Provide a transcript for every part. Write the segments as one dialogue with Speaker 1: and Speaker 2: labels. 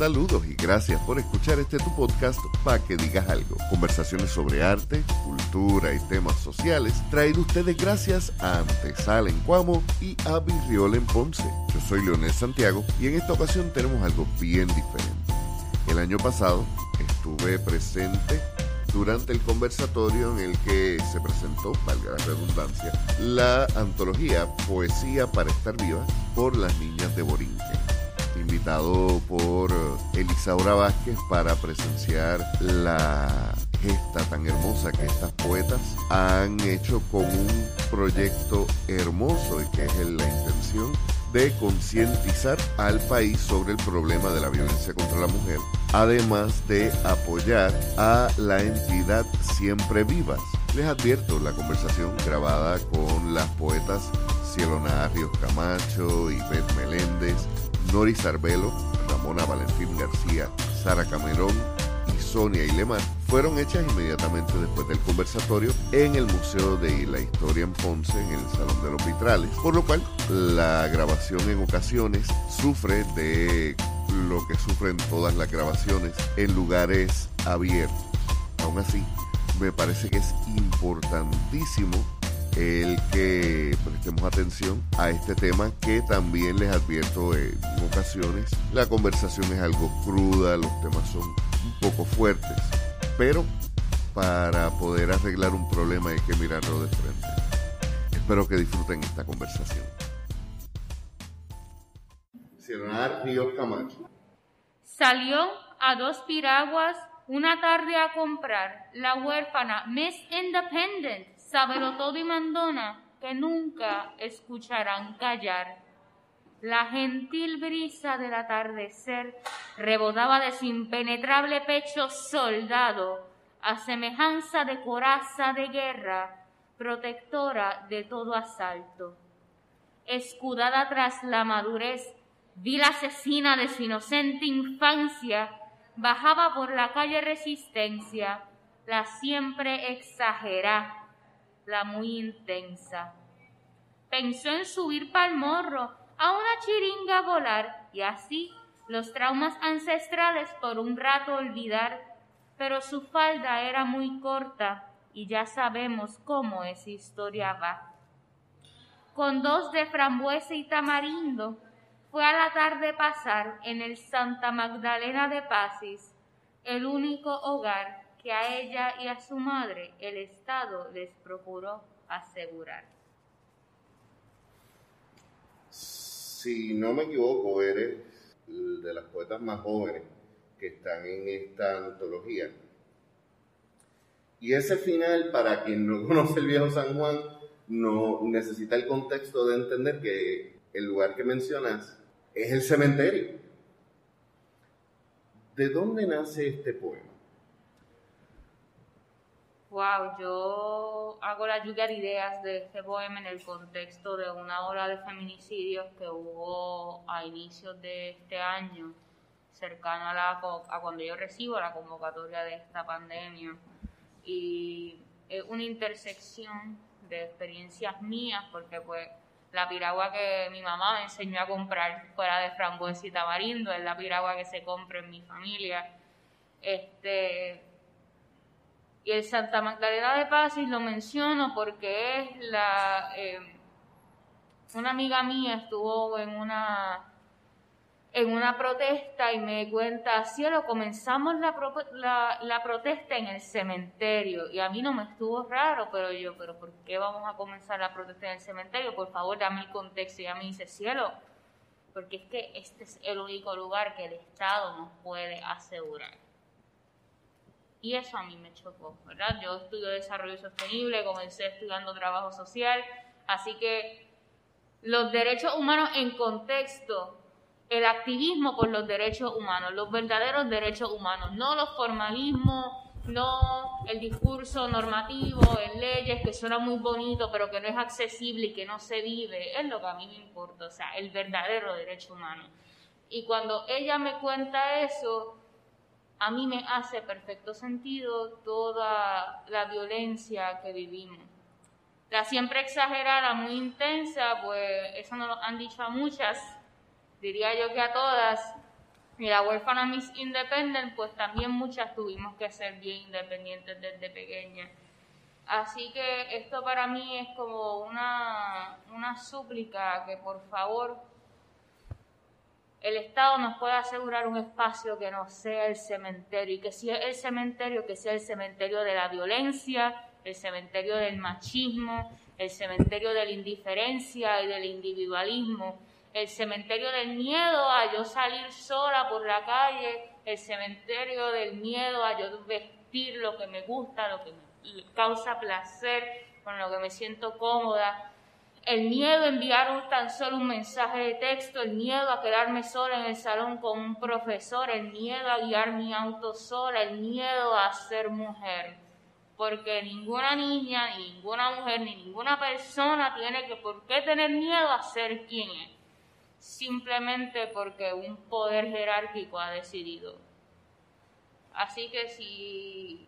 Speaker 1: Saludos y gracias por escuchar este tu podcast para que digas algo. Conversaciones sobre arte, cultura y temas sociales traído ustedes gracias a Antesala en Cuamo y a Virriol en Ponce. Yo soy Leonel Santiago y en esta ocasión tenemos algo bien diferente. El año pasado estuve presente durante el conversatorio en el que se presentó, valga la redundancia, la antología Poesía para estar viva por las niñas de Borinque invitado por Elisaura Vázquez para presenciar la gesta tan hermosa que estas poetas han hecho con un proyecto hermoso y que es la intención de concientizar al país sobre el problema de la violencia contra la mujer, además de apoyar a la entidad Siempre Vivas. Les advierto la conversación grabada con las poetas Cielona Ríos Camacho, Ivette Meléndez, Noris Arbelo, Ramona Valentín García, Sara Camerón y Sonia Ilemar fueron hechas inmediatamente después del conversatorio en el Museo de la Historia en Ponce, en el Salón de los Vitrales, por lo cual la grabación en ocasiones sufre de lo que sufren todas las grabaciones en lugares abiertos. Aún así, me parece que es importantísimo el que prestemos atención a este tema que también les advierto en ocasiones la conversación es algo cruda, los temas son un poco fuertes, pero para poder arreglar un problema hay que mirarlo de frente. Espero que disfruten esta conversación.
Speaker 2: Salió a dos piraguas una tarde a comprar la huérfana Miss Independent sábelo todo y mandona que nunca escucharán callar. La gentil brisa del atardecer rebotaba de su impenetrable pecho soldado, a semejanza de coraza de guerra, protectora de todo asalto. Escudada tras la madurez, vil asesina de su inocente infancia, bajaba por la calle Resistencia, la siempre exagerada la muy intensa. Pensó en subir pa'l morro, a una chiringa volar y así los traumas ancestrales por un rato olvidar, pero su falda era muy corta y ya sabemos cómo esa historia va. Con dos de frambuesa y tamarindo, fue a la tarde pasar en el Santa Magdalena de Pasis, el único hogar que a ella y a su madre el Estado les procuró asegurar.
Speaker 1: Si no me equivoco, eres de las poetas más jóvenes que están en esta antología. Y ese final, para quien no conoce el viejo San Juan, no necesita el contexto de entender que el lugar que mencionas es el cementerio. ¿De dónde nace este poema?
Speaker 2: Wow, yo hago la lluvia de ideas de este poema en el contexto de una ola de feminicidios que hubo a inicios de este año, cercano a, la, a cuando yo recibo la convocatoria de esta pandemia. Y es una intersección de experiencias mías, porque pues la piragua que mi mamá me enseñó a comprar fuera de frambuesa y tamarindo es la piragua que se compra en mi familia. Este, y el Santa Magdalena de Pasis lo menciono porque es la... Eh, una amiga mía estuvo en una en una protesta y me cuenta, cielo, comenzamos la, la, la, protesta en el cementerio. Y a mí no me estuvo raro, pero yo, pero ¿por qué vamos a comenzar la protesta en el cementerio? Por favor, dame el contexto. Y ella me dice, cielo, porque es que este es el único lugar que el Estado nos puede asegurar. Y eso a mí me chocó, ¿verdad? Yo estudio desarrollo sostenible, comencé estudiando trabajo social, así que los derechos humanos en contexto, el activismo por los derechos humanos, los verdaderos derechos humanos, no los formalismos, no el discurso normativo en leyes que suena muy bonito pero que no es accesible y que no se vive, es lo que a mí me importa, o sea, el verdadero derecho humano. Y cuando ella me cuenta eso, a mí me hace perfecto sentido toda la violencia que vivimos. La siempre exagerada, muy intensa, pues eso nos lo han dicho a muchas, diría yo que a todas, y la huérfana Miss Independent, pues también muchas tuvimos que ser bien independientes desde pequeñas. Así que esto para mí es como una, una súplica que por favor el Estado nos pueda asegurar un espacio que no sea el cementerio y que si es el cementerio, que sea el cementerio de la violencia, el cementerio del machismo, el cementerio de la indiferencia y del individualismo, el cementerio del miedo a yo salir sola por la calle, el cementerio del miedo a yo vestir lo que me gusta, lo que me causa placer, con lo que me siento cómoda, el miedo a enviar un, tan solo un mensaje de texto, el miedo a quedarme sola en el salón con un profesor, el miedo a guiar mi auto sola, el miedo a ser mujer. Porque ninguna niña, ni ninguna mujer, ni ninguna persona tiene que por qué tener miedo a ser quien es simplemente porque un poder jerárquico ha decidido. Así que si,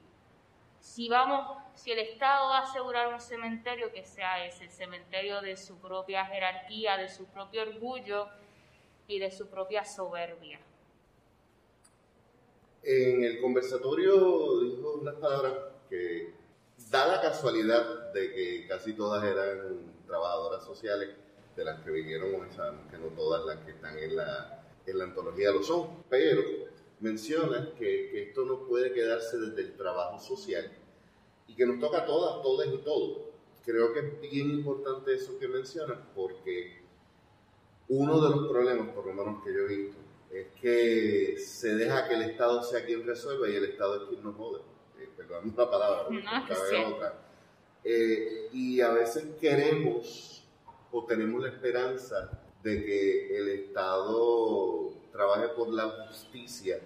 Speaker 2: si vamos, si el Estado va a asegurar un cementerio que sea ese, el cementerio de su propia jerarquía, de su propio orgullo y de su propia soberbia.
Speaker 1: En el conversatorio dijo unas palabras que da la casualidad de que casi todas eran trabajadoras sociales de las que vinieron hoy, sabemos que no todas las que están en la, en la antología lo son, pero menciona que, que, esto no puede quedarse desde el trabajo social y que nos toca a todas, todas y todos. Creo que es bien importante eso que mencionas porque uno de los problemas, por lo menos que yo he visto, es que se deja que el Estado sea quien resuelva y el Estado es quien nos jode. Eh, perdón la palabra, no, otra. Eh, y a veces queremos o tenemos la esperanza de que el Estado trabaje por la justicia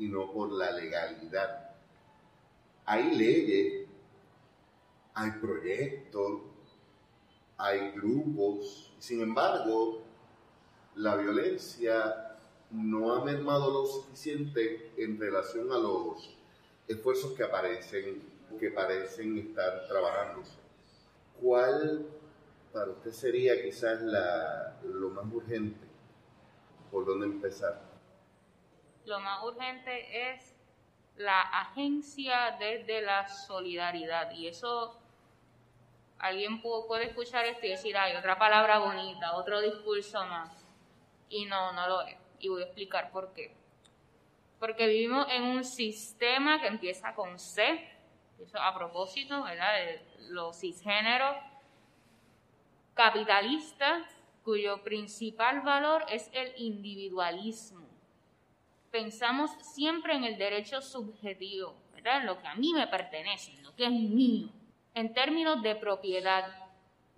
Speaker 1: y no por la legalidad. Hay leyes, hay proyectos, hay grupos, sin embargo, la violencia no ha mermado lo suficiente en relación a los esfuerzos que aparecen, que parecen estar trabajándose. ¿Cuál para usted sería quizás la, lo más urgente? ¿Por dónde empezar?
Speaker 2: Lo más urgente es la agencia desde la solidaridad. Y eso, alguien puede escuchar esto y decir, hay otra palabra bonita, otro discurso más. Y no, no lo es. Y voy a explicar por qué. Porque vivimos en un sistema que empieza con C, eso a propósito, ¿verdad? De los cisgéneros capitalista cuyo principal valor es el individualismo. Pensamos siempre en el derecho subjetivo, en lo que a mí me pertenece, en lo que es mío, en términos de propiedad.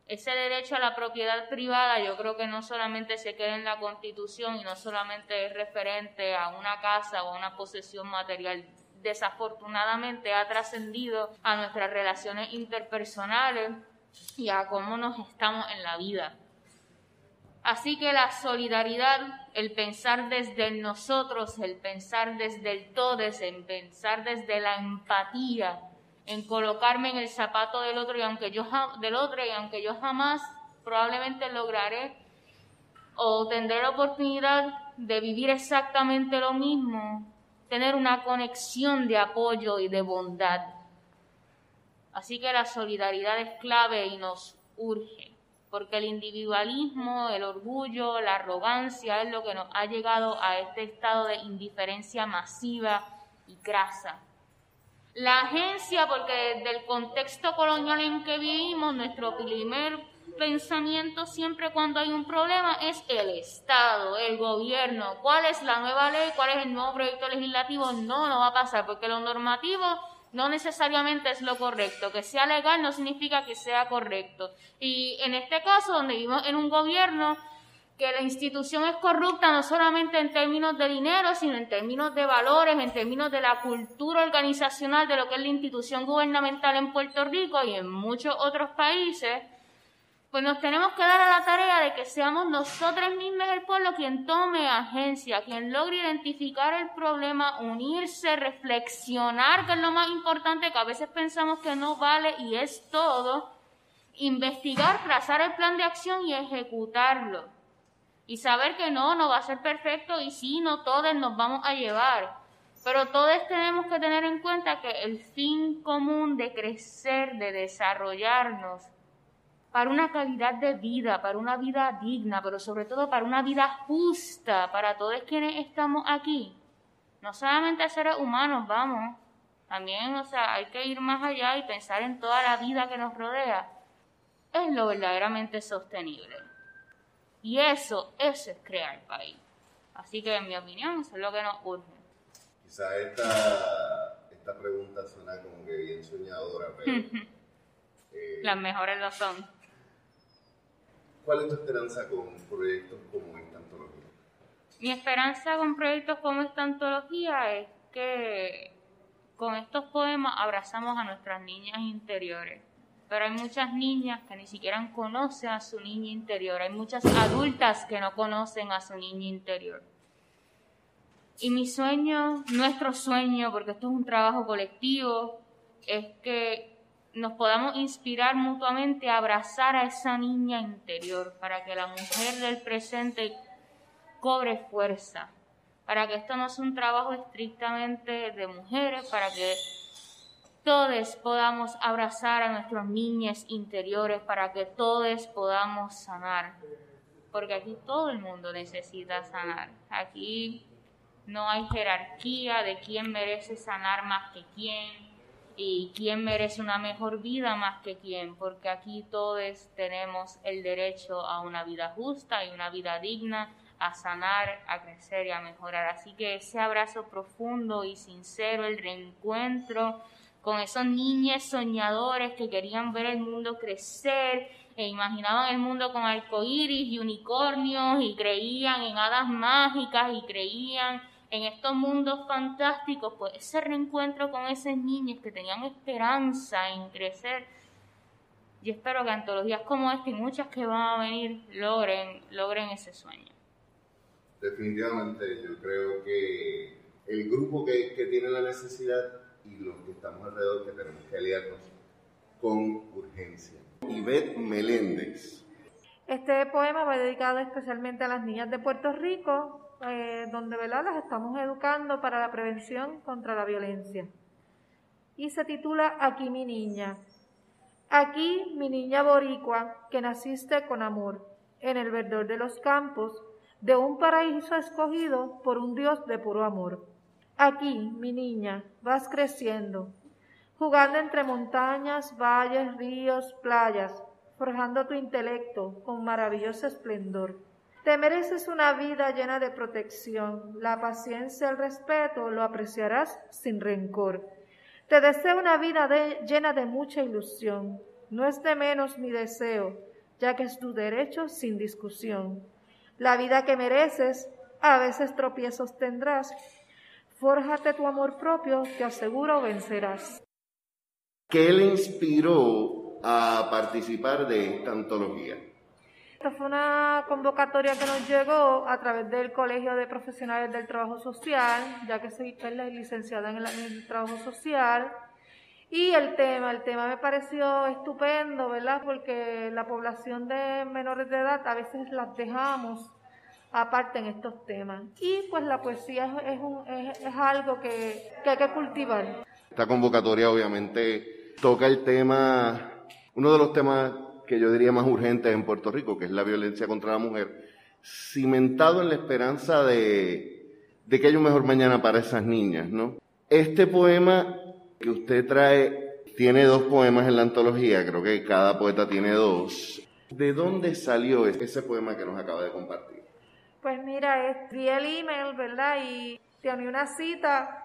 Speaker 2: Ese derecho a la propiedad privada yo creo que no solamente se queda en la constitución y no solamente es referente a una casa o a una posesión material desafortunadamente ha trascendido a nuestras relaciones interpersonales y a cómo nos estamos en la vida. Así que la solidaridad, el pensar desde nosotros, el pensar desde el todes, el pensar desde la empatía, en colocarme en el zapato del otro y aunque yo del otro y aunque yo jamás probablemente lograré o tendré la oportunidad de vivir exactamente lo mismo, tener una conexión de apoyo y de bondad. Así que la solidaridad es clave y nos urge, porque el individualismo, el orgullo, la arrogancia es lo que nos ha llegado a este estado de indiferencia masiva y crasa. La agencia, porque desde el contexto colonial en que vivimos, nuestro primer pensamiento siempre cuando hay un problema es el Estado, el gobierno. ¿Cuál es la nueva ley? ¿Cuál es el nuevo proyecto legislativo? No, no va a pasar, porque lo normativo no necesariamente es lo correcto. Que sea legal no significa que sea correcto. Y en este caso, donde vivimos en un gobierno que la institución es corrupta no solamente en términos de dinero, sino en términos de valores, en términos de la cultura organizacional de lo que es la institución gubernamental en Puerto Rico y en muchos otros países, pues nos tenemos que dar a la tarea de que seamos nosotros mismos el pueblo quien tome agencia, quien logre identificar el problema, unirse, reflexionar, que es lo más importante, que a veces pensamos que no vale y es todo, investigar, trazar el plan de acción y ejecutarlo. Y saber que no, no va a ser perfecto y sí, no todos nos vamos a llevar. Pero todos tenemos que tener en cuenta que el fin común de crecer, de desarrollarnos, para una calidad de vida, para una vida digna, pero sobre todo para una vida justa para todos quienes estamos aquí. No solamente seres humanos, vamos, también, o sea, hay que ir más allá y pensar en toda la vida que nos rodea. Es lo verdaderamente sostenible. Y eso, eso es crear país. Así que, en mi opinión, eso es lo que nos urge.
Speaker 1: Quizá esta, esta pregunta suena como que bien soñadora, pero...
Speaker 2: eh, Las mejores lo son.
Speaker 1: ¿Cuál es tu esperanza con proyectos como esta antología?
Speaker 2: Mi esperanza con proyectos como esta antología es que con estos poemas abrazamos a nuestras niñas interiores. Pero hay muchas niñas que ni siquiera conocen a su niña interior. Hay muchas adultas que no conocen a su niña interior. Y mi sueño, nuestro sueño, porque esto es un trabajo colectivo, es que nos podamos inspirar mutuamente a abrazar a esa niña interior para que la mujer del presente cobre fuerza, para que esto no sea un trabajo estrictamente de mujeres, para que todos podamos abrazar a nuestras niñas interiores, para que todos podamos sanar, porque aquí todo el mundo necesita sanar. Aquí no hay jerarquía de quién merece sanar más que quién y quién merece una mejor vida más que quién, porque aquí todos tenemos el derecho a una vida justa y una vida digna, a sanar, a crecer y a mejorar. Así que ese abrazo profundo y sincero, el reencuentro con esos niños soñadores que querían ver el mundo crecer e imaginaban el mundo con arcoíris y unicornios y creían en hadas mágicas y creían en estos mundos fantásticos, pues ese reencuentro con esos niños que tenían esperanza en crecer. Y espero que antologías como esta y muchas que van a venir logren, logren ese sueño.
Speaker 1: Definitivamente, yo creo que el grupo que, que tiene la necesidad y los que estamos alrededor que tenemos que aliarnos con urgencia. Ivette Meléndez.
Speaker 3: Este poema va dedicado especialmente a las niñas de Puerto Rico, eh, donde ¿verdad? las estamos educando para la prevención contra la violencia. Y se titula Aquí mi niña. Aquí mi niña boricua, que naciste con amor, en el verdor de los campos, de un paraíso escogido por un Dios de puro amor. Aquí, mi niña, vas creciendo, jugando entre montañas, valles, ríos, playas, forjando tu intelecto con maravilloso esplendor te mereces una vida llena de protección. La paciencia, el respeto lo apreciarás sin rencor. Te deseo una vida llena de mucha ilusión. No es de menos mi deseo, ya que es tu derecho sin discusión. La vida que mereces, a veces tropiezos tendrás. Fórjate tu amor propio, te aseguro vencerás.
Speaker 1: ¿Qué le inspiró a participar de esta antología?
Speaker 3: Esta fue una convocatoria que nos llegó a través del Colegio de Profesionales del Trabajo Social, ya que soy licenciada en el, trabajo social. Y el tema, el tema me pareció estupendo, ¿verdad? Porque la población de menores de edad a veces las dejamos aparte en estos temas. Y pues la poesía es, un, es, algo que, que hay que cultivar.
Speaker 1: Esta convocatoria obviamente toca el tema, uno de los temas que yo diría más urgente en Puerto Rico, que es la violencia contra la mujer, cimentado en la esperanza de, de que haya un mejor mañana para esas niñas, ¿no? Este poema que usted trae tiene dos poemas en la antología, creo que cada poeta tiene dos. ¿De dónde salió ese poema que nos acaba de compartir?
Speaker 3: Pues mira, escribí el email, ¿verdad? Y tiene una cita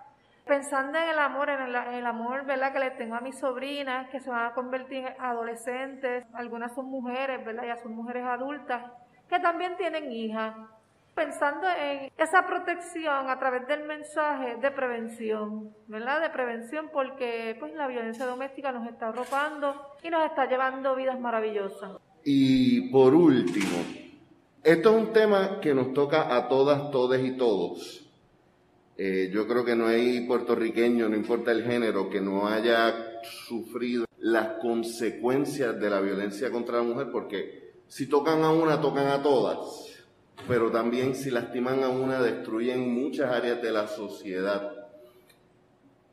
Speaker 3: pensando en el amor, en el, amor, ¿verdad? Que le tengo a mis sobrinas, que se van a convertir en adolescentes, algunas son mujeres, ¿verdad? Ya son mujeres adultas, que también tienen hijas. Pensando en esa protección a través del mensaje de prevención, ¿verdad? De prevención porque pues la violencia doméstica nos está arropando y nos está llevando vidas maravillosas.
Speaker 1: Y por último, esto es un tema que nos toca a todas, todes y todos eh, yo creo que no hay puertorriqueño, no importa el género, que no haya sufrido las consecuencias de la violencia contra la mujer, porque si tocan a una, tocan a todas. pero también si lastiman a una destruyen muchas áreas de la sociedad.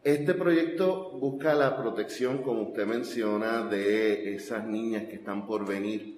Speaker 1: Este proyecto busca la protección, como usted menciona, de esas niñas que están por venir.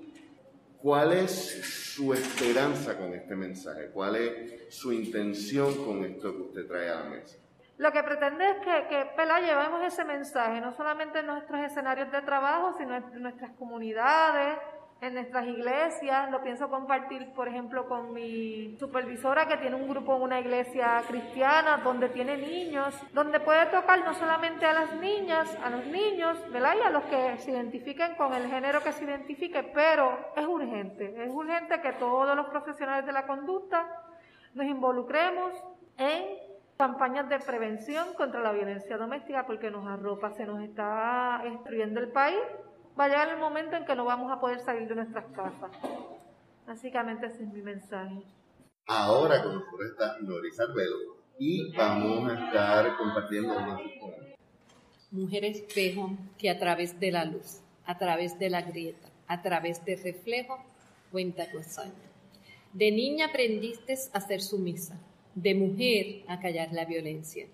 Speaker 1: ¿Cuál es su esperanza con este mensaje? ¿Cuál es su intención con esto que usted trae a la mesa?
Speaker 3: Lo que pretende es que, que llevemos ese mensaje, no solamente en nuestros escenarios de trabajo, sino en nuestras comunidades, en nuestras iglesias. Lo pienso compartir, por ejemplo, con mi supervisora que tiene un grupo en una iglesia cristiana donde tiene niños, donde puede tocar no solamente a las niñas, a los niños, ¿verdad? Y a los que se identifiquen con el género que se identifique, pero es urgente, es urgente que todos los profesionales de la conducta nos involucremos en campañas de prevención contra la violencia doméstica porque nos arropa, se nos está destruyendo el país. Va a llegar el momento en que no vamos a poder salir de nuestras casas. Básicamente ese es mi mensaje.
Speaker 1: Ahora con nosotros está Norisa Velo y vamos a estar compartiendo unos
Speaker 4: Mujer espejo que a través de la luz, a través de la grieta, a través del reflejo, cuenta tu hazaña. De niña aprendiste a ser sumisa, de mujer a callar la violencia.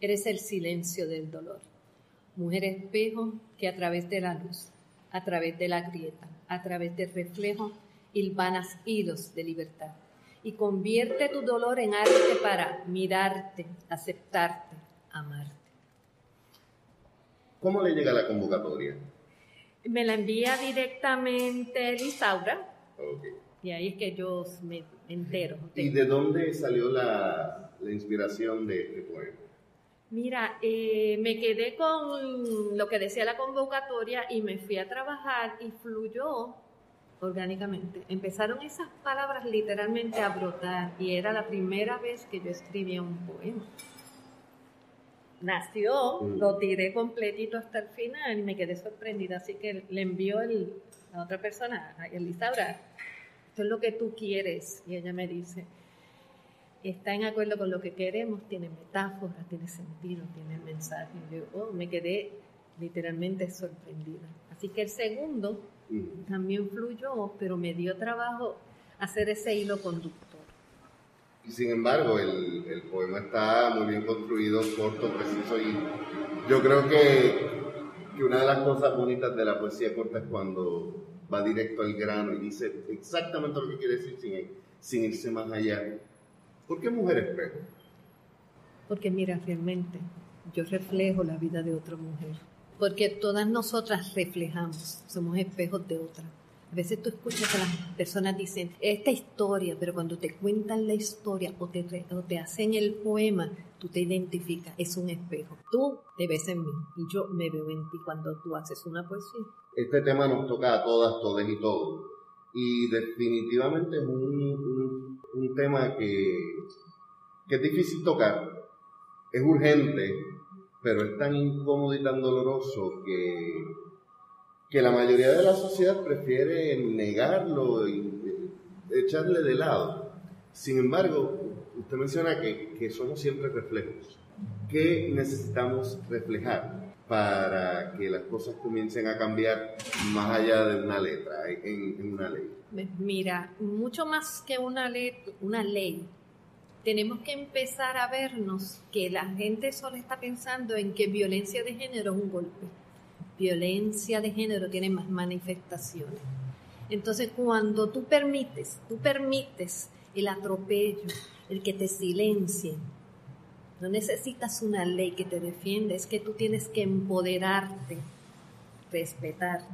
Speaker 4: Eres el silencio del dolor. Mujer espejo que a través de la luz, a través de la grieta, a través del reflejo, hilvanas hilos de libertad. Y convierte tu dolor en arte para mirarte, aceptarte, amarte.
Speaker 1: ¿Cómo le llega la convocatoria?
Speaker 4: Me la envía directamente Lisaura. Y ahí es que yo me entero.
Speaker 1: ¿Y de dónde salió la, inspiración de este poema?
Speaker 4: Mira, eh, me quedé con lo que decía la convocatoria y me fui a trabajar y fluyó orgánicamente. Empezaron esas palabras literalmente a brotar y era la primera vez que yo escribía un poema. Nació, mm. lo tiré completito hasta el final y me quedé sorprendida, así que le envió el, a otra persona, a Elisaura, esto es lo que tú quieres. Y ella me dice, está en acuerdo con lo que queremos, tiene metáfora, tiene sentido, tiene mensaje. Yo oh, me quedé literalmente sorprendida. Así que el segundo también fluyó, pero me dio trabajo hacer ese hilo conductor.
Speaker 1: Y sin embargo, el, el poema está muy bien construido, corto, preciso y yo creo que, que una de las cosas bonitas de la poesía corta es cuando va directo al grano y dice exactamente lo que quiere decir sin, sin irse más allá. ¿Por qué mujer espejo?
Speaker 4: Porque mira, realmente yo reflejo la vida de otra mujer. Porque todas nosotras reflejamos, somos espejos de otra. A veces tú escuchas que las personas dicen esta historia, pero cuando te cuentan la historia o te, o te hacen el poema, tú te identificas, es un espejo. Tú te ves en mí y yo me veo en ti cuando tú haces una poesía.
Speaker 1: Este tema nos toca a todas, todos y todos. Y definitivamente es un, un, tema que, que es difícil tocar, es urgente, pero es tan incómodo y tan doloroso que que la mayoría de la sociedad prefiere negarlo y echarle de lado. Sin embargo, usted menciona que, que somos siempre reflejos. ¿Qué necesitamos reflejar para que las cosas comiencen a cambiar más allá de una letra, en, una ley?
Speaker 4: Mira, mucho más que una, ley, una ley, tenemos que empezar a vernos que la gente solo está pensando en que violencia de género es un golpe violencia de género tiene más manifestaciones. Entonces, cuando tú permites, tú permites el atropello, el que te silencien, no necesitas una ley que te defienda, es que tú tienes que empoderarte, respetarte,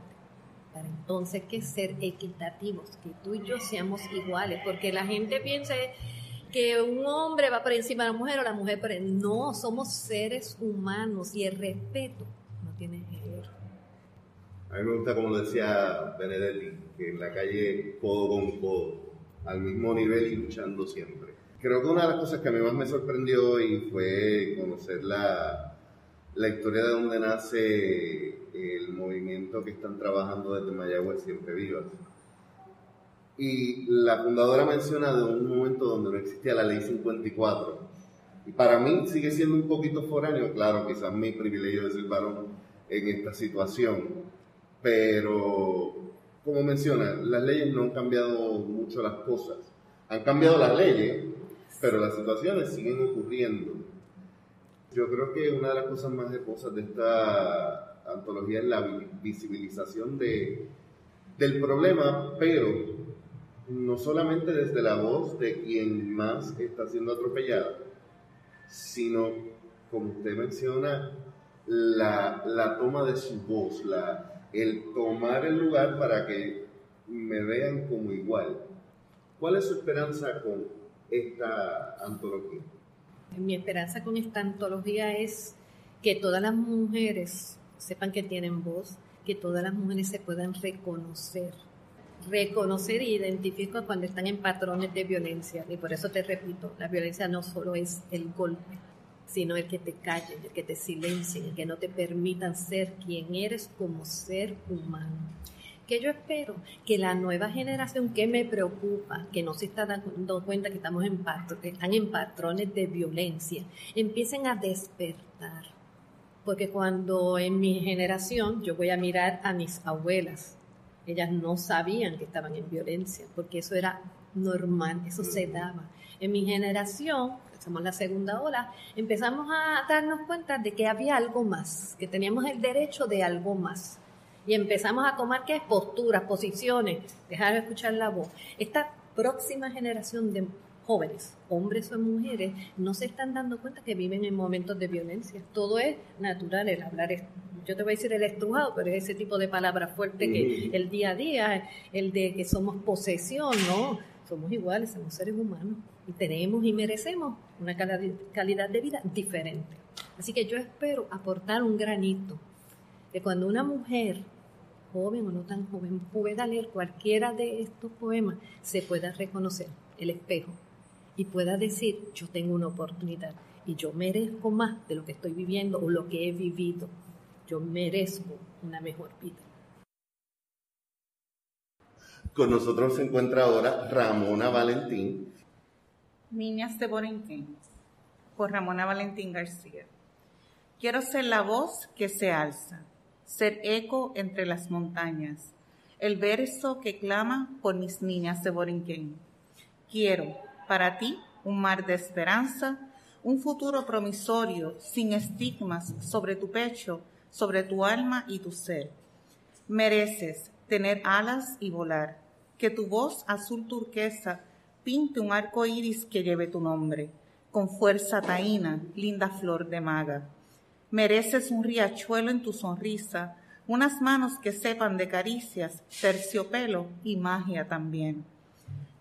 Speaker 4: entonces que ser equitativos, que tú y yo seamos iguales, porque la gente piensa que un hombre va por encima de la mujer o la mujer por encima. No, somos seres humanos y el respeto no tiene género.
Speaker 1: A mí me gusta, como decía Benedetti, que en la calle codo con codo, al mismo nivel y luchando siempre. Creo que una de las cosas que a mí más me sorprendió y fue conocer la, la historia de donde nace el movimiento que están trabajando desde Mayagüez Siempre Vivas. Y la fundadora menciona de un momento donde no existía la ley 54. Y para mí sigue siendo un poquito foráneo, claro, quizás mi privilegio de ser varón en esta situación pero como menciona, las leyes no han cambiado mucho las cosas, Han cambiado las leyes, pero las situaciones siguen ocurriendo. Yo creo que una de las cosas más hermosas de esta antología es la visibilización de, del problema, pero no solamente desde la voz de quien más está siendo atropellado, sino, como usted menciona, la, la toma de su voz, la, el tomar el lugar para que me vean como igual. ¿Cuál es su esperanza con esta antología?
Speaker 4: Mi esperanza con esta antología es que todas las mujeres sepan que tienen voz, que todas las mujeres se puedan reconocer, reconocer e identificar cuando están en patrones de violencia. Y por eso te repito, la violencia no solo es el golpe, sino el que te callen, el que te silencien, el que no te permitan ser quien eres como ser humano que yo espero que la nueva generación que me preocupa, que no se está dando cuenta que estamos en están en patrones de violencia, empiecen a despertar. Porque cuando en mi generación yo voy a mirar a mis abuelas, ellas no sabían que estaban en violencia, porque eso era normal, eso se daba. En mi generación, somos la segunda ola, empezamos a darnos cuenta de que había algo más, que teníamos el derecho de algo más y empezamos a tomar qué posturas, posiciones, dejar de escuchar la voz. Esta próxima generación de jóvenes, hombres o mujeres, no se están dando cuenta que viven en momentos de violencia. Todo es natural, el hablar es, yo te voy a decir el estrujado, pero es ese tipo de palabra fuerte que el día a día, el de que somos posesión, ¿no? Somos iguales, somos seres humanos y tenemos y merecemos una calidad de vida diferente. Así que yo espero aportar un granito de cuando una mujer joven o no tan joven pueda leer cualquiera de estos poemas, se pueda reconocer el espejo y pueda decir, yo tengo una oportunidad y yo merezco más de lo que estoy viviendo o lo que he vivido. Yo merezco una mejor vida.
Speaker 1: Con nosotros se encuentra ahora Ramona Valentín.
Speaker 5: Niñas de Borinquén, por Ramona Valentín García. Quiero ser la voz que se alza ser eco entre las montañas, el verso que clama por mis niñas de Borinquén. Quiero para ti un mar de esperanza, un futuro promisorio sin estigmas sobre tu pecho, sobre tu alma y tu ser. Mereces tener alas y volar, que tu voz azul turquesa pinte un arco iris que lleve tu nombre, con fuerza taína, linda flor de maga Mereces un riachuelo en tu sonrisa, unas manos que sepan de caricias, terciopelo y magia también.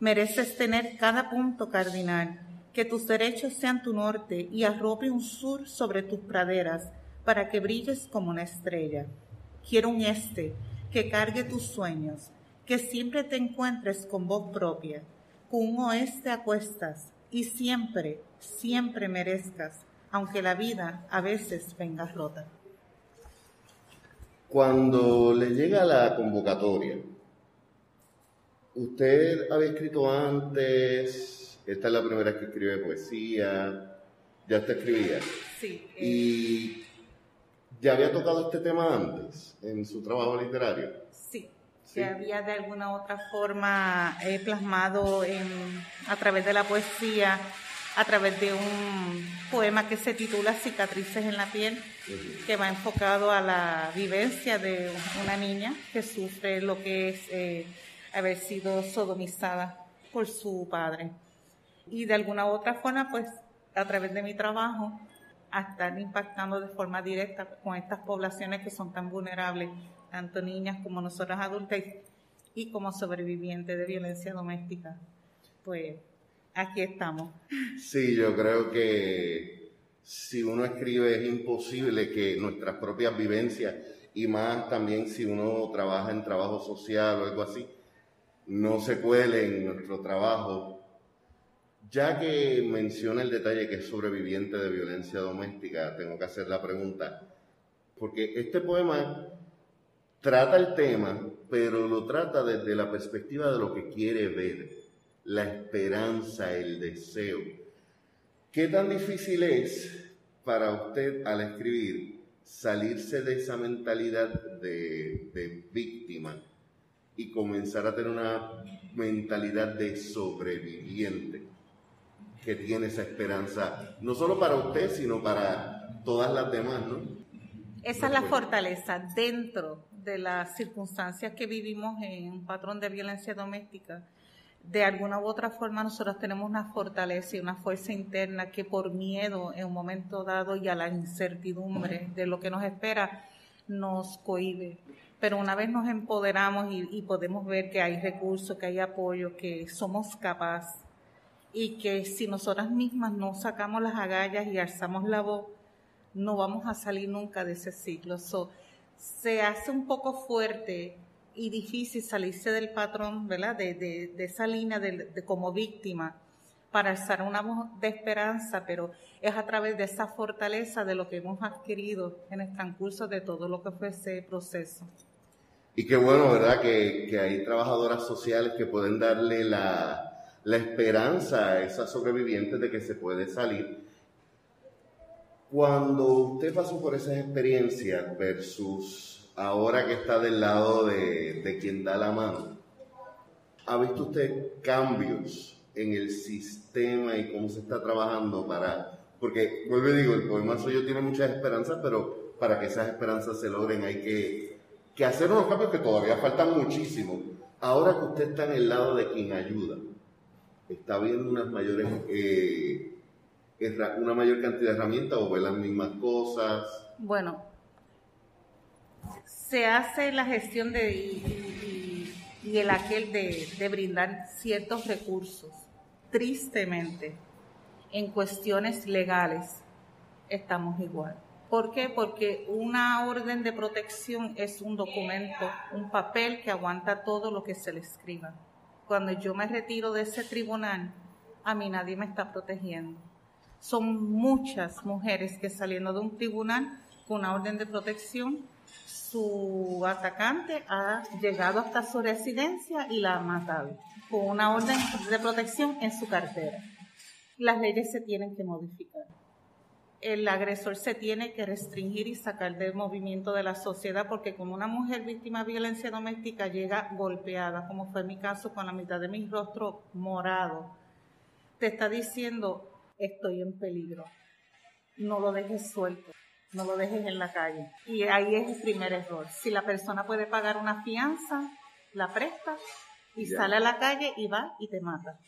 Speaker 5: Mereces tener cada punto cardinal, que tus derechos sean tu norte y arrope un sur sobre tus praderas para que brilles como una estrella. Quiero un este que cargue tus sueños, que siempre te encuentres con voz propia, con un oeste a cuestas y siempre, siempre merezcas aunque la vida a veces venga rota.
Speaker 1: Cuando le llega la convocatoria, usted había escrito antes, esta es la primera vez que escribe poesía, ya usted escribía.
Speaker 5: Sí.
Speaker 1: ¿Y ya había tocado este tema antes en su trabajo literario?
Speaker 5: Sí. Se había de alguna otra forma eh, plasmado en, a través de la poesía a través de un poema que se titula Cicatrices en la piel, que va enfocado a la vivencia de una niña que sufre lo que es eh, haber sido sodomizada por su padre. Y de alguna u otra forma, pues a través de mi trabajo, a impactando de forma directa con estas poblaciones que son tan vulnerables, tanto niñas como nosotras adultas y como sobrevivientes de violencia doméstica. Pues aquí estamos.
Speaker 1: Sí, yo creo que si uno escribe es imposible que nuestras propias vivencias y más también si uno trabaja en trabajo social o algo así, no se cuele en nuestro trabajo. Ya que menciona el detalle que es sobreviviente de violencia doméstica, tengo que hacer la pregunta, porque este poema trata el tema, pero lo trata desde la perspectiva de lo que quiere ver la esperanza, el deseo. ¿Qué tan difícil es para usted al escribir salirse de esa mentalidad de, víctima y comenzar a tener una mentalidad de sobreviviente que tiene esa esperanza, no solo para usted, sino para todas las demás, ¿no?
Speaker 5: Esa es la fortaleza dentro de las circunstancias que vivimos en un patrón de violencia doméstica. De alguna u otra forma nosotros tenemos una fortaleza y una fuerza interna que por miedo en un momento dado y a la incertidumbre de lo que nos espera nos cohibe pero una vez nos empoderamos y, podemos ver que hay recursos, que hay apoyo, que somos capaces y que si nosotras mismas no sacamos las agallas y alzamos la voz, no vamos a salir nunca de ese ciclo. se hace un poco fuerte y difícil salirse del patrón, ¿verdad? De, esa línea de, como víctima para alzar una voz de esperanza, pero es a través de esa fortaleza de lo que hemos adquirido en el transcurso de todo lo que fue ese proceso.
Speaker 1: Y qué bueno, ¿verdad? Que, hay trabajadoras sociales que pueden darle la, esperanza a esas sobrevivientes de que se puede salir. Cuando usted pasó por esas experiencias versus ahora que está del lado de, de quien da la mano, ¿ha visto usted cambios en el sistema y cómo se está trabajando para... Porque, vuelvo y digo, el poema suyo tiene muchas esperanzas, pero para que esas esperanzas se logren hay que que hacer unos cambios que todavía faltan muchísimo. Ahora que usted está en el lado de quien ayuda, está viendo unas mayores, eh, una mayor cantidad de herramientas o ve las mismas cosas.
Speaker 5: Bueno, se hace la gestión de, y, el aquel de, de brindar ciertos recursos. Tristemente, en cuestiones legales, estamos igual. ¿Por qué? Porque una orden de protección es un documento, un papel que aguanta todo lo que se le escriba. Cuando yo me retiro de ese tribunal, a mí nadie me está protegiendo. Son muchas mujeres que saliendo de un tribunal con una orden de protección, su atacante ha llegado hasta su residencia y la ha matado, con una orden de protección en su cartera. Las leyes se tienen que modificar. El agresor se tiene que restringir y sacar del movimiento de la sociedad porque como una mujer víctima de violencia doméstica llega golpeada, como fue mi caso con la mitad de mi rostro morado, te está diciendo estoy en peligro, no lo dejes suelto, no lo dejes en la calle. Y ahí es el primer error. Si la persona puede pagar una fianza, la presta y sale a la calle y va y te mata.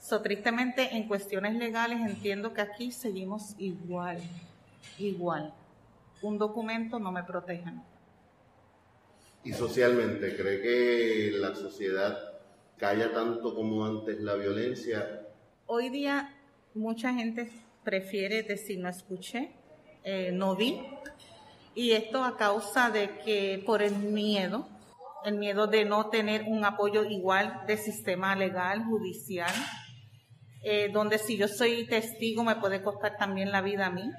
Speaker 5: So, tristemente, en cuestiones legales entiendo que aquí seguimos igual, igual. Un documento no me protege.
Speaker 1: ¿Y socialmente cree que la sociedad calla tanto como antes la violencia?
Speaker 5: Hoy día mucha gente prefiere decir no escuché, eh, no vi, y esto a causa de que por el miedo, el miedo de no tener un apoyo igual de sistema legal, judicial, eh, donde si yo soy testigo me puede costar también la vida a mí.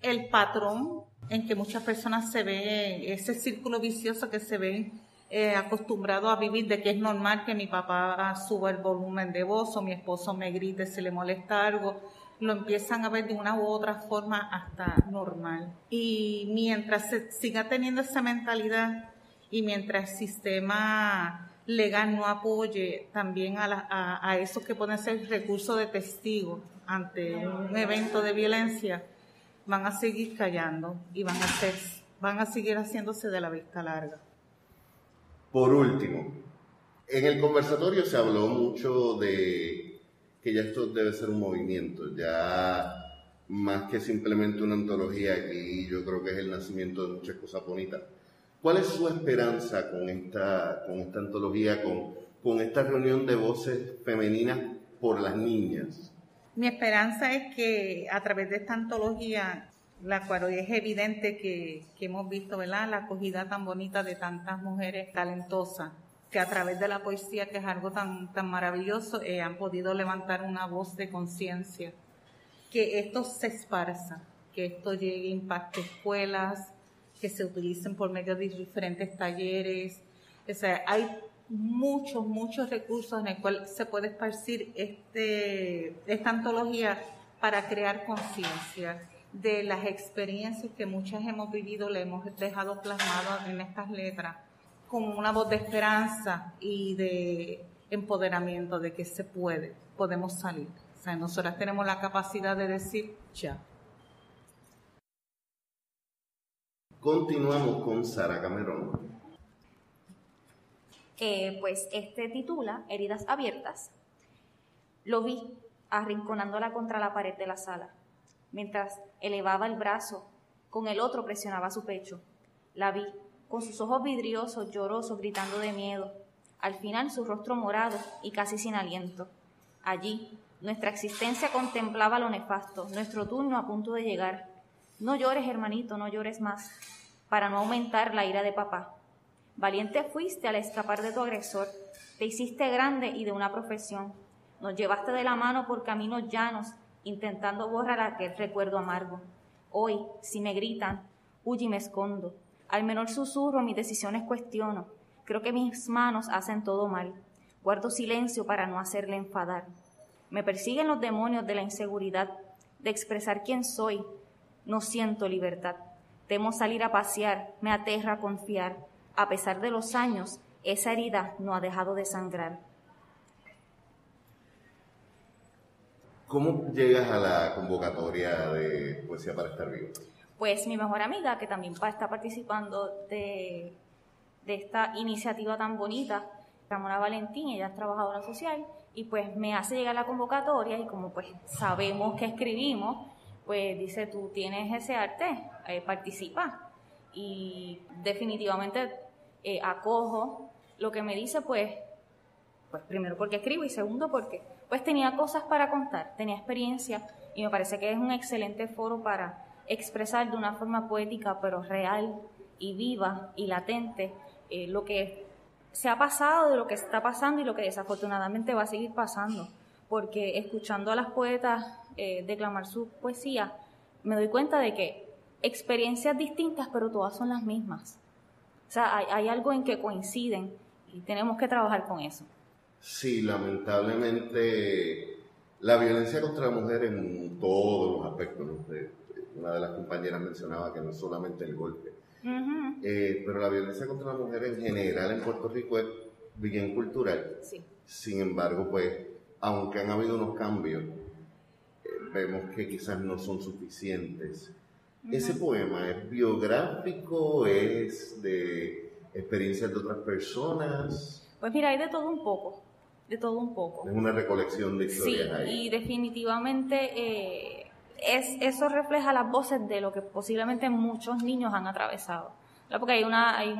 Speaker 5: El patrón en que muchas personas se ven, ese círculo vicioso que se ven eh, acostumbrados a vivir, de que es normal que mi papá suba el volumen de voz o mi esposo me grite si le molesta algo, lo empiezan a ver de una u otra forma hasta normal. Y mientras se siga teniendo esa mentalidad y mientras el sistema legal no apoye también a, a, a esos que pueden ser recursos de testigo ante un evento de violencia, van a seguir callando y van a, van a seguir haciéndose de la vista larga.
Speaker 1: Por último, en el conversatorio se habló mucho de que ya esto debe ser un movimiento, ya más que simplemente una antología, aquí yo creo que es el nacimiento de muchas cosas bonitas. ¿Cuál es su esperanza con esta, con esta antología, con, con esta reunión de voces femeninas por las niñas?
Speaker 5: Mi esperanza es que a través de esta antología, la cual es evidente que, que hemos visto ¿verdad? la acogida tan bonita de tantas mujeres talentosas, que a través de la poesía, que es algo tan, tan maravilloso, eh, han podido levantar una voz de conciencia. Que esto se esparza, que esto llegue, impacte escuelas, que se utilicen por medio de diferentes talleres. O sea, hay muchos, muchos recursos en el cual se puede esparcir este, esta antología para crear conciencia de las experiencias que muchas hemos vivido, le hemos dejado plasmado en estas letras con una voz de esperanza y de empoderamiento de que se puede, podemos salir. O sea, nosotras tenemos la capacidad de decir ya.
Speaker 1: Continuamos con Sara Camerón.
Speaker 6: Eh, pues este titula Heridas abiertas. Lo vi arrinconándola contra la pared de la sala, mientras elevaba el brazo, con el otro presionaba su pecho. La vi, con sus ojos vidriosos, llorosos, gritando de miedo. Al final su rostro morado y casi sin aliento. Allí, nuestra existencia contemplaba lo nefasto, nuestro turno a punto de llegar. No llores, hermanito, no llores más, para no aumentar la ira de papá. Valiente fuiste al escapar de tu agresor, te hiciste grande y de una profesión nos llevaste de la mano por caminos llanos, intentando borrar aquel recuerdo amargo. Hoy, si me gritan, huye y me escondo. Al menor susurro mis decisiones cuestiono. Creo que mis manos hacen todo mal. Guardo silencio para no hacerle enfadar. Me persiguen los demonios de la inseguridad, de expresar quién soy. No siento libertad. Temo salir a pasear, me aterra confiar. A pesar de los años, esa herida no ha dejado de sangrar.
Speaker 1: ¿Cómo llegas a la convocatoria de Poesía para Estar Vivo?
Speaker 6: Pues mi mejor amiga, que también está participando de, esta iniciativa tan bonita, Ramona Valentín, ella es trabajadora social, y pues me hace llegar la convocatoria y como pues sabemos que escribimos, pues dice, tú tienes ese arte, eh, participa. Y definitivamente eh, acojo lo que me dice, pues, pues primero porque escribo y segundo porque pues tenía cosas para contar, tenía experiencia y me parece que es un excelente foro para expresar de una forma poética pero real y viva y latente eh, lo que se ha pasado, lo que está pasando y lo que desafortunadamente va a seguir pasando. Porque escuchando a las poetas eh, declamar su poesía, me doy cuenta de que experiencias distintas, pero todas son las mismas. O sea, hay algo en que coinciden y tenemos que trabajar con eso.
Speaker 1: Sí, lamentablemente la violencia contra la mujer en todos los aspectos. Una de las compañeras mencionaba que no es solamente el golpe, eh, pero la violencia contra la mujer en general en Puerto Rico es bien cultural. Sin embargo, pues, aunque han habido unos cambios, eh, vemos que quizás no son suficientes. Ese poema es biográfico, es de experiencias de otras personas.
Speaker 6: Pues mira, hay de todo un poco de todo un poco.
Speaker 1: Es una recolección de historias.
Speaker 6: Sí, y definitivamente eh, es, eso refleja las voces de lo que posiblemente muchos niños han atravesado. Porque hay una, hay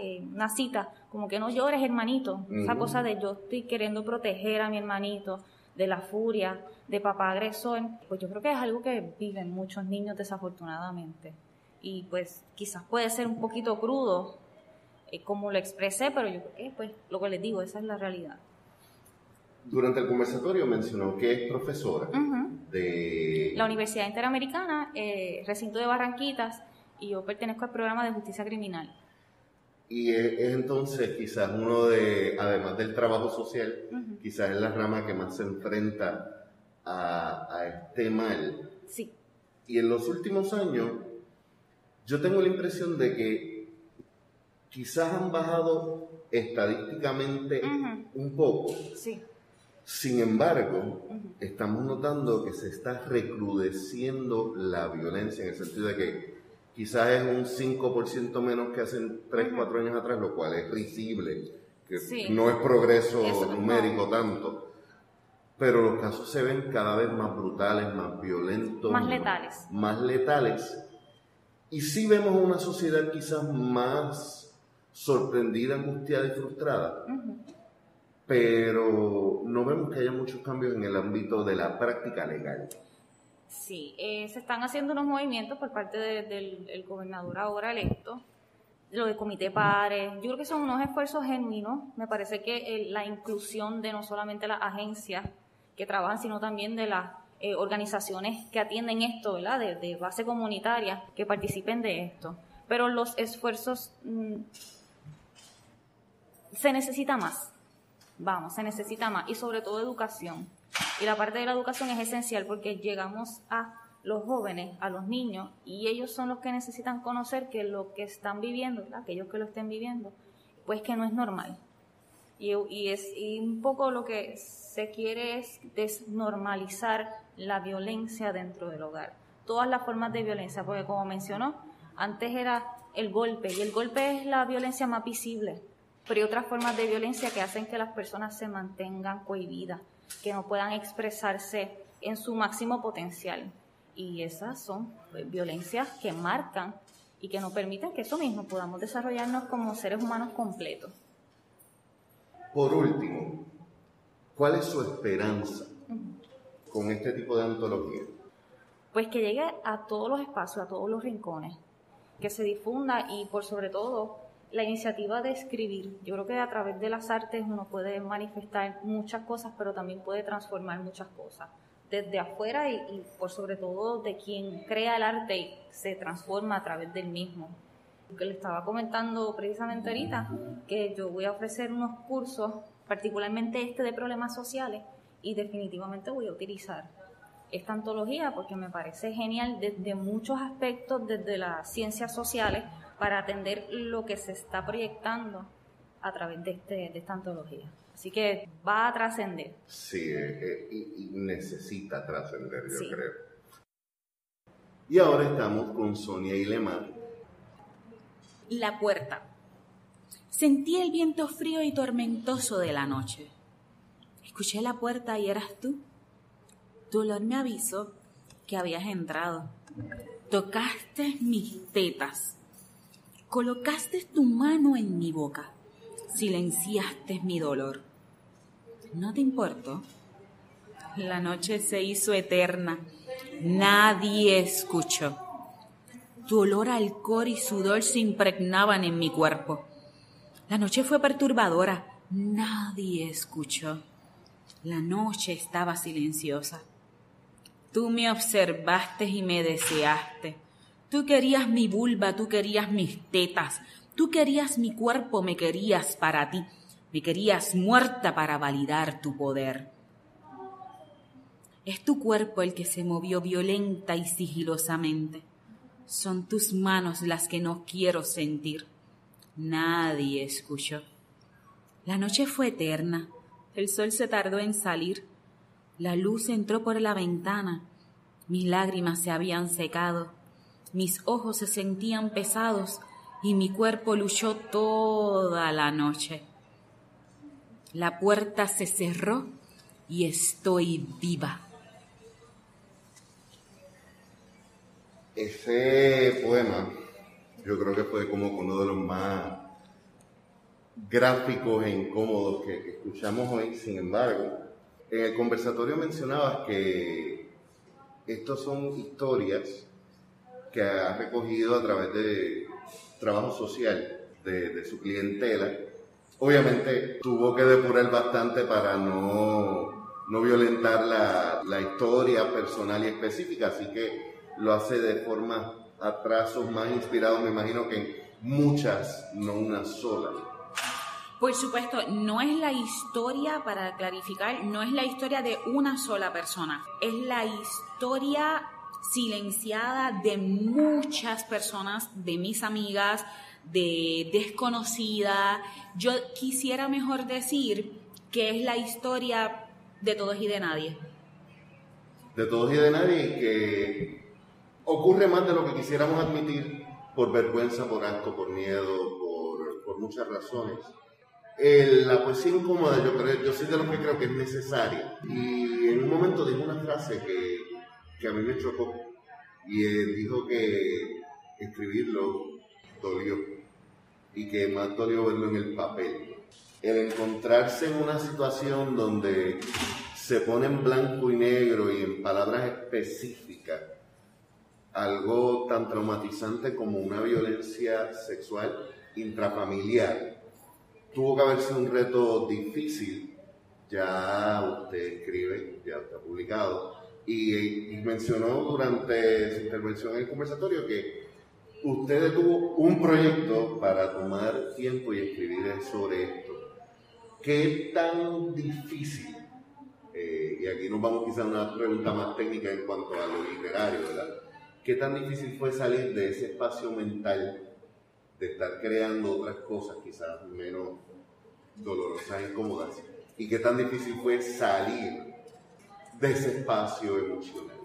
Speaker 6: eh, una cita, como que no llores, hermanito. Esa cosa de yo estoy queriendo proteger a mi hermanito de la furia, de papá agresor. Pues yo creo que es algo que viven muchos niños desafortunadamente. Y pues quizás puede ser un poquito crudo eh, como lo expresé, pero yo creo que pues lo que les digo, esa es la realidad.
Speaker 1: Durante el conversatorio mencionó que es profesora de...
Speaker 6: La Universidad Interamericana, eh, recinto de Barranquitas, y yo pertenezco al programa de justicia criminal.
Speaker 1: Y es, entonces quizás uno de, además del trabajo social, quizás es la rama que más se enfrenta a, a este mal.
Speaker 6: Sí.
Speaker 1: Y en los últimos años, yo tengo la impresión de que quizás han bajado estadísticamente un poco.
Speaker 6: Sí
Speaker 1: sin embargo, estamos notando que se está recrudeciendo la violencia en el sentido de que quizás es un 5% menos que hace 3, 4 años atrás, lo cual es risible, que no es progreso numérico tanto. Pero los casos se ven cada vez más brutales, más violentos,
Speaker 6: más letales.
Speaker 1: Más letales. Y sí vemos una sociedad quizás más sorprendida, angustiada y frustrada pero no vemos que haya muchos cambios en el ámbito de la práctica legal.
Speaker 6: Sí, eh, se están haciendo unos movimientos por parte del gobernador ahora electo, lo de comité pares, yo creo que son unos esfuerzos genuinos, me parece que la inclusión de no solamente las agencias que trabajan, sino también de las eh, organizaciones que atienden esto, ¿verdad? De, base comunitaria, que participen de esto. Pero los esfuerzos mm, se necesita más Vamos, se necesita más y sobre todo educación. Y la parte de la educación es esencial porque llegamos a los jóvenes, a los niños, y ellos son los que necesitan conocer que lo que están viviendo, aquellos que lo estén viviendo, pues que no es normal. Y, es y un poco lo que se quiere es desnormalizar la violencia dentro del hogar. Todas las formas de violencia, porque como mencionó, antes era el golpe, y el golpe es la violencia más visible, pero hay otras formas de violencia que hacen que las personas se mantengan cohibidas, que no puedan expresarse en su máximo potencial. Y esas son pues, violencias que marcan y que no permiten que eso mismo podamos desarrollarnos como seres humanos completos.
Speaker 1: Por último, ¿cuál es su esperanza con este tipo de antología?
Speaker 6: Pues que llegue a todos los espacios, a todos los rincones, que se difunda y por sobre todo la iniciativa de escribir. Yo creo que a través de las artes uno puede manifestar muchas cosas, pero también puede transformar muchas cosas. Desde afuera y, por sobre todo de quien crea el arte y se transforma a través del mismo. Que le estaba comentando precisamente ahorita que yo voy a ofrecer unos cursos, particularmente este de problemas sociales, y definitivamente voy a utilizar esta antología porque me parece genial desde muchos aspectos, desde las ciencias sociales, para atender lo que se está proyectando a través de, este, de esta antología. Así que va a trascender.
Speaker 1: Sí, eh, eh, y, necesita trascender, yo creo. Y ahora estamos con Sonia y Lemar.
Speaker 7: La puerta. Sentí el viento frío y tormentoso de la noche. Escuché la puerta y eras tú. Tu olor me avisó que habías entrado. Tocaste mis tetas Colocaste tu mano en mi boca, silenciaste mi dolor. ¿No te importó? La noche se hizo eterna. Nadie escuchó. Tu olor a alcohol y sudor se impregnaban en mi cuerpo. La noche fue perturbadora. Nadie escuchó. La noche estaba silenciosa. Tú me observaste y me deseaste. Tú querías mi vulva, tú querías mis tetas, tú querías mi cuerpo, me querías para ti, me querías muerta para validar tu poder. Es tu cuerpo el que se movió violenta y sigilosamente. Son tus manos las que no quiero sentir. Nadie escuchó. La noche fue eterna. El sol se tardó en salir. La luz entró por la ventana. Mis lágrimas se habían secado mis ojos se sentían pesados y mi cuerpo luchó toda la noche. La puerta se cerró y estoy viva.
Speaker 1: Ese poema yo creo que fue como uno de los más gráficos e incómodos que escuchamos hoy. Sin embargo, en el conversatorio mencionabas que estos son historias que ha recogido a través de trabajo social de, su clientela. Obviamente tuvo que depurar bastante para no, no violentar la, la, historia personal y específica, así que lo hace de forma a trazos más inspirados, me imagino que en muchas, no una sola.
Speaker 7: Por supuesto, no es la historia, para clarificar, no es la historia de una sola persona, es la historia silenciada de muchas personas, de mis amigas, de desconocida. Yo quisiera mejor decir que es la historia de todos y de nadie.
Speaker 1: De todos y de nadie que ocurre más de lo que quisiéramos admitir por vergüenza, por asco, por miedo, por, por muchas razones. la poesía incómoda, yo creo, yo soy de los que creo que es necesaria. Y en un momento dijo una frase que que a mí me chocó. Y él dijo que escribirlo dolió y que más dolió verlo en el papel. El encontrarse en una situación donde se pone en blanco y negro y en palabras específicas algo tan traumatizante como una violencia sexual intrafamiliar. Tuvo que haber sido un reto difícil. Ya usted escribe, ya está publicado, y, mencionó durante su intervención en el conversatorio que usted tuvo un proyecto para tomar tiempo y escribir sobre esto. ¿Qué tan difícil, eh, y aquí nos vamos quizá a una pregunta más técnica en cuanto a lo literario, ¿verdad? ¿Qué tan difícil fue salir de ese espacio mental de estar creando otras cosas quizás menos dolorosas e incómodas. ¿Y qué tan difícil fue salir de emocional?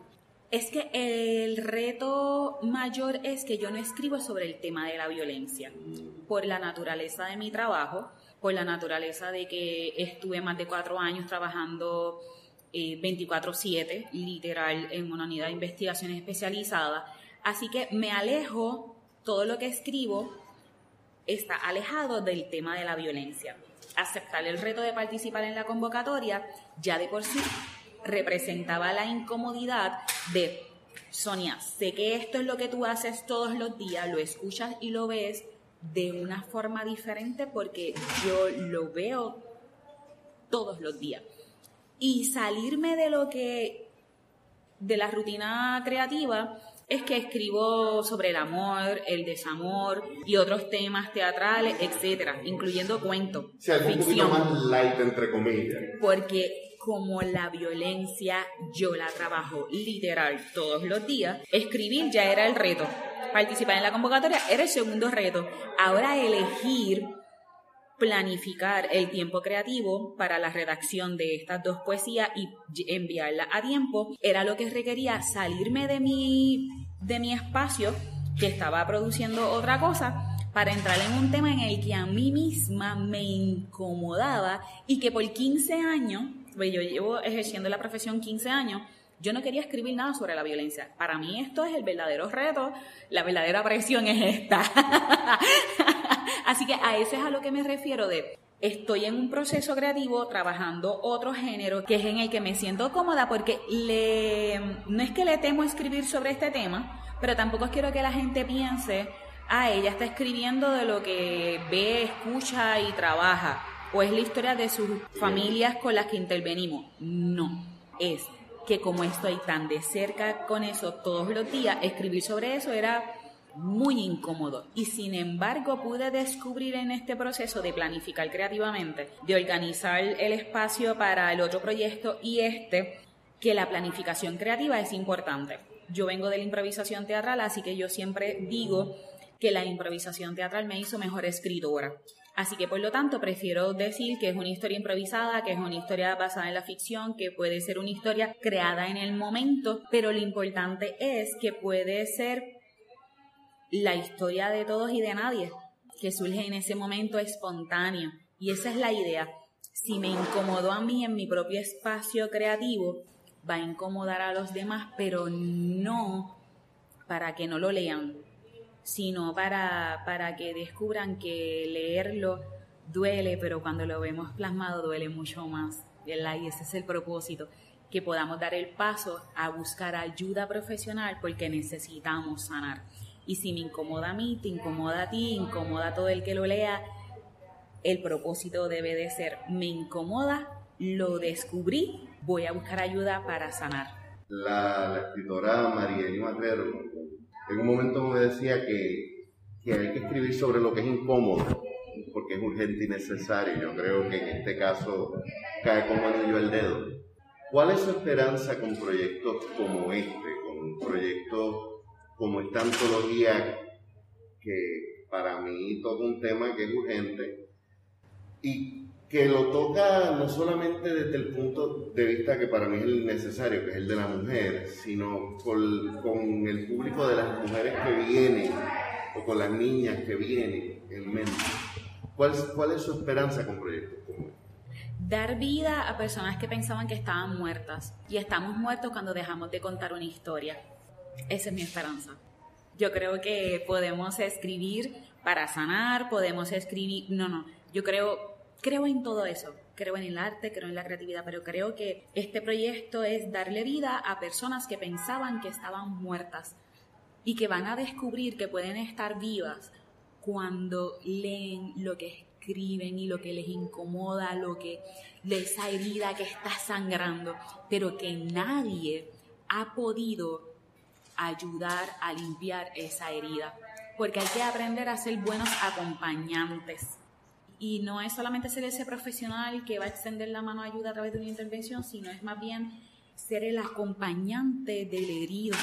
Speaker 7: Es que el reto mayor es que yo no escribo sobre el tema de la violencia, por la naturaleza de mi trabajo, por la naturaleza de que estuve más de cuatro años trabajando 24/7, eh, literal, en una unidad de investigación especializada. Así que me alejo, todo lo que escribo está alejado del tema de la violencia. Aceptar el reto de participar en la convocatoria ya de por sí representaba la incomodidad de, Sonia, sé que esto es lo que tú haces todos los días, lo escuchas y lo ves de una forma diferente porque yo lo veo todos los días. Y salirme de lo que, de la rutina creativa, es que escribo sobre el amor, el desamor y otros temas teatrales, etcétera, incluyendo cuentos.
Speaker 1: ficción, más light entre comillas.
Speaker 7: Porque como la violencia yo la trabajo literal todos los días, escribir ya era el reto. Participar en la convocatoria era el segundo reto. Ahora elegir planificar el tiempo creativo para la redacción de estas dos poesías y enviarla a tiempo era lo que requería salirme de mi, de mi espacio que estaba produciendo otra cosa para entrar en un tema en el que a mí misma me incomodaba y que por 15 años pues yo llevo ejerciendo la profesión 15 años, yo no quería escribir nada sobre la violencia. Para mí esto es el verdadero reto, la verdadera presión es esta. Así que a eso es a lo que me refiero de estoy en un proceso creativo trabajando otro género que es en el que me siento cómoda porque le, no es que le temo escribir sobre este tema, pero tampoco quiero que la gente piense, ah, ella está escribiendo de lo que ve, escucha y trabaja o es la historia de sus familias con las que intervenimos. No, es que como estoy tan de cerca con eso todos los días, escribir sobre eso era muy incómodo. Y sin embargo pude descubrir en este proceso de planificar creativamente, de organizar el espacio para el otro proyecto y este, que la planificación creativa es importante. Yo vengo de la improvisación teatral, así que yo siempre digo que la improvisación teatral me hizo mejor escritora. Así que por lo tanto prefiero decir que es una historia improvisada, que es una historia basada en la ficción, que puede ser una historia creada en el momento, pero lo importante es que puede ser la historia de todos y de nadie, que surge en ese momento espontáneo. Y esa es la idea. Si me incomodó a mí en mi propio espacio creativo, va a incomodar a los demás, pero no para que no lo lean, sino para, para que descubran que leerlo duele, pero cuando lo vemos plasmado duele mucho más. Y ese es el propósito, que podamos dar el paso a buscar ayuda profesional porque necesitamos sanar. Y si me incomoda a mí, te incomoda a ti, incomoda a todo el que lo lea, el propósito debe de ser, me incomoda, lo descubrí, voy a buscar ayuda para sanar.
Speaker 1: La, escritora en un momento me decía que, que hay que escribir sobre lo que es incómodo, porque es urgente y necesario. Yo creo que en este caso cae como anillo el dedo. ¿Cuál es su esperanza con proyectos como este, con proyectos como esta antología, que para mí toca un tema que es urgente y que lo toca no solamente desde el punto de vista que para mí es el necesario, que es el de la mujer, sino con, con el público de las mujeres que vienen o con las niñas que vienen en mente. ¿Cuál, cuál es su esperanza con proyectos como este?
Speaker 7: Dar vida a personas que pensaban que estaban muertas. Y estamos muertos cuando dejamos de contar una historia. Esa es mi esperanza. Yo creo que podemos escribir para sanar, podemos escribir... No, no. Yo creo creo en todo eso, creo en el arte, creo en la creatividad, pero creo que este proyecto es darle vida a personas que pensaban que estaban muertas y que van a descubrir que pueden estar vivas cuando leen lo que escriben y lo que les incomoda, lo que esa herida que está sangrando, pero que nadie ha podido ayudar a limpiar esa herida, porque hay que aprender a ser buenos acompañantes y no es solamente ser ese profesional que va a extender la mano de ayuda a través de una intervención, sino es más bien ser el acompañante del herido,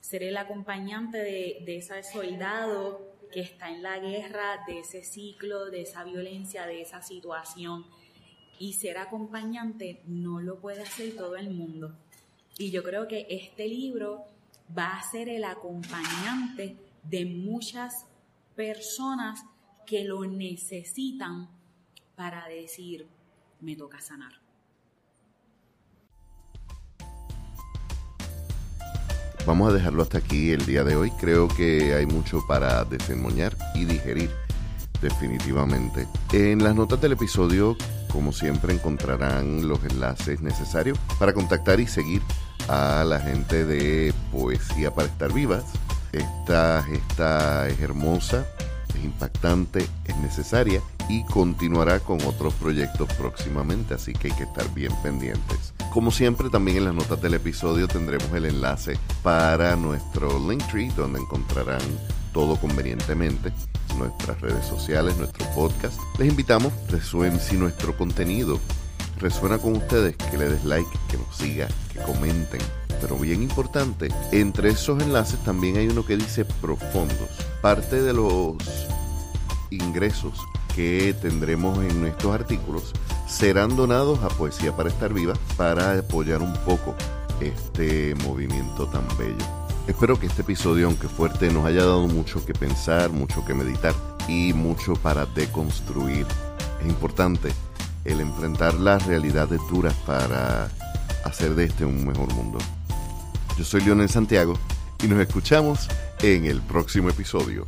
Speaker 7: ser el acompañante de, de ese soldado que está en la guerra de ese ciclo, de esa violencia, de esa situación. Y ser acompañante no lo puede hacer todo el mundo. Y yo creo que este libro va a ser el acompañante de muchas personas que lo necesitan para decir, me toca sanar.
Speaker 1: Vamos a dejarlo hasta aquí el día de hoy. Creo que hay mucho para desenmoñar y digerir, definitivamente. En las notas del episodio, como siempre, encontrarán los enlaces necesarios para contactar y seguir a la gente de Poesía para Estar Vivas. Esta, esta es hermosa, impactante, es necesaria y continuará con otros proyectos próximamente, así que hay que estar bien pendientes. Como siempre, también en las notas del episodio tendremos el enlace para nuestro Linktree, donde encontrarán todo convenientemente, nuestras redes sociales, nuestro podcast. Les invitamos, resuelven si nuestro contenido resuena con ustedes, que le des like, que nos siga, que comenten. Pero bien importante, entre esos enlaces también hay uno que dice profundos. Parte de los ingresos que tendremos en estos artículos serán donados a Poesía para Estar Viva para apoyar un poco este movimiento tan bello. Espero que este episodio, aunque fuerte, nos haya dado mucho que pensar, mucho que meditar y mucho para deconstruir. Es importante el enfrentar las realidades duras para hacer de este un mejor mundo. Yo soy Leonel Santiago y nos escuchamos en el próximo episodio.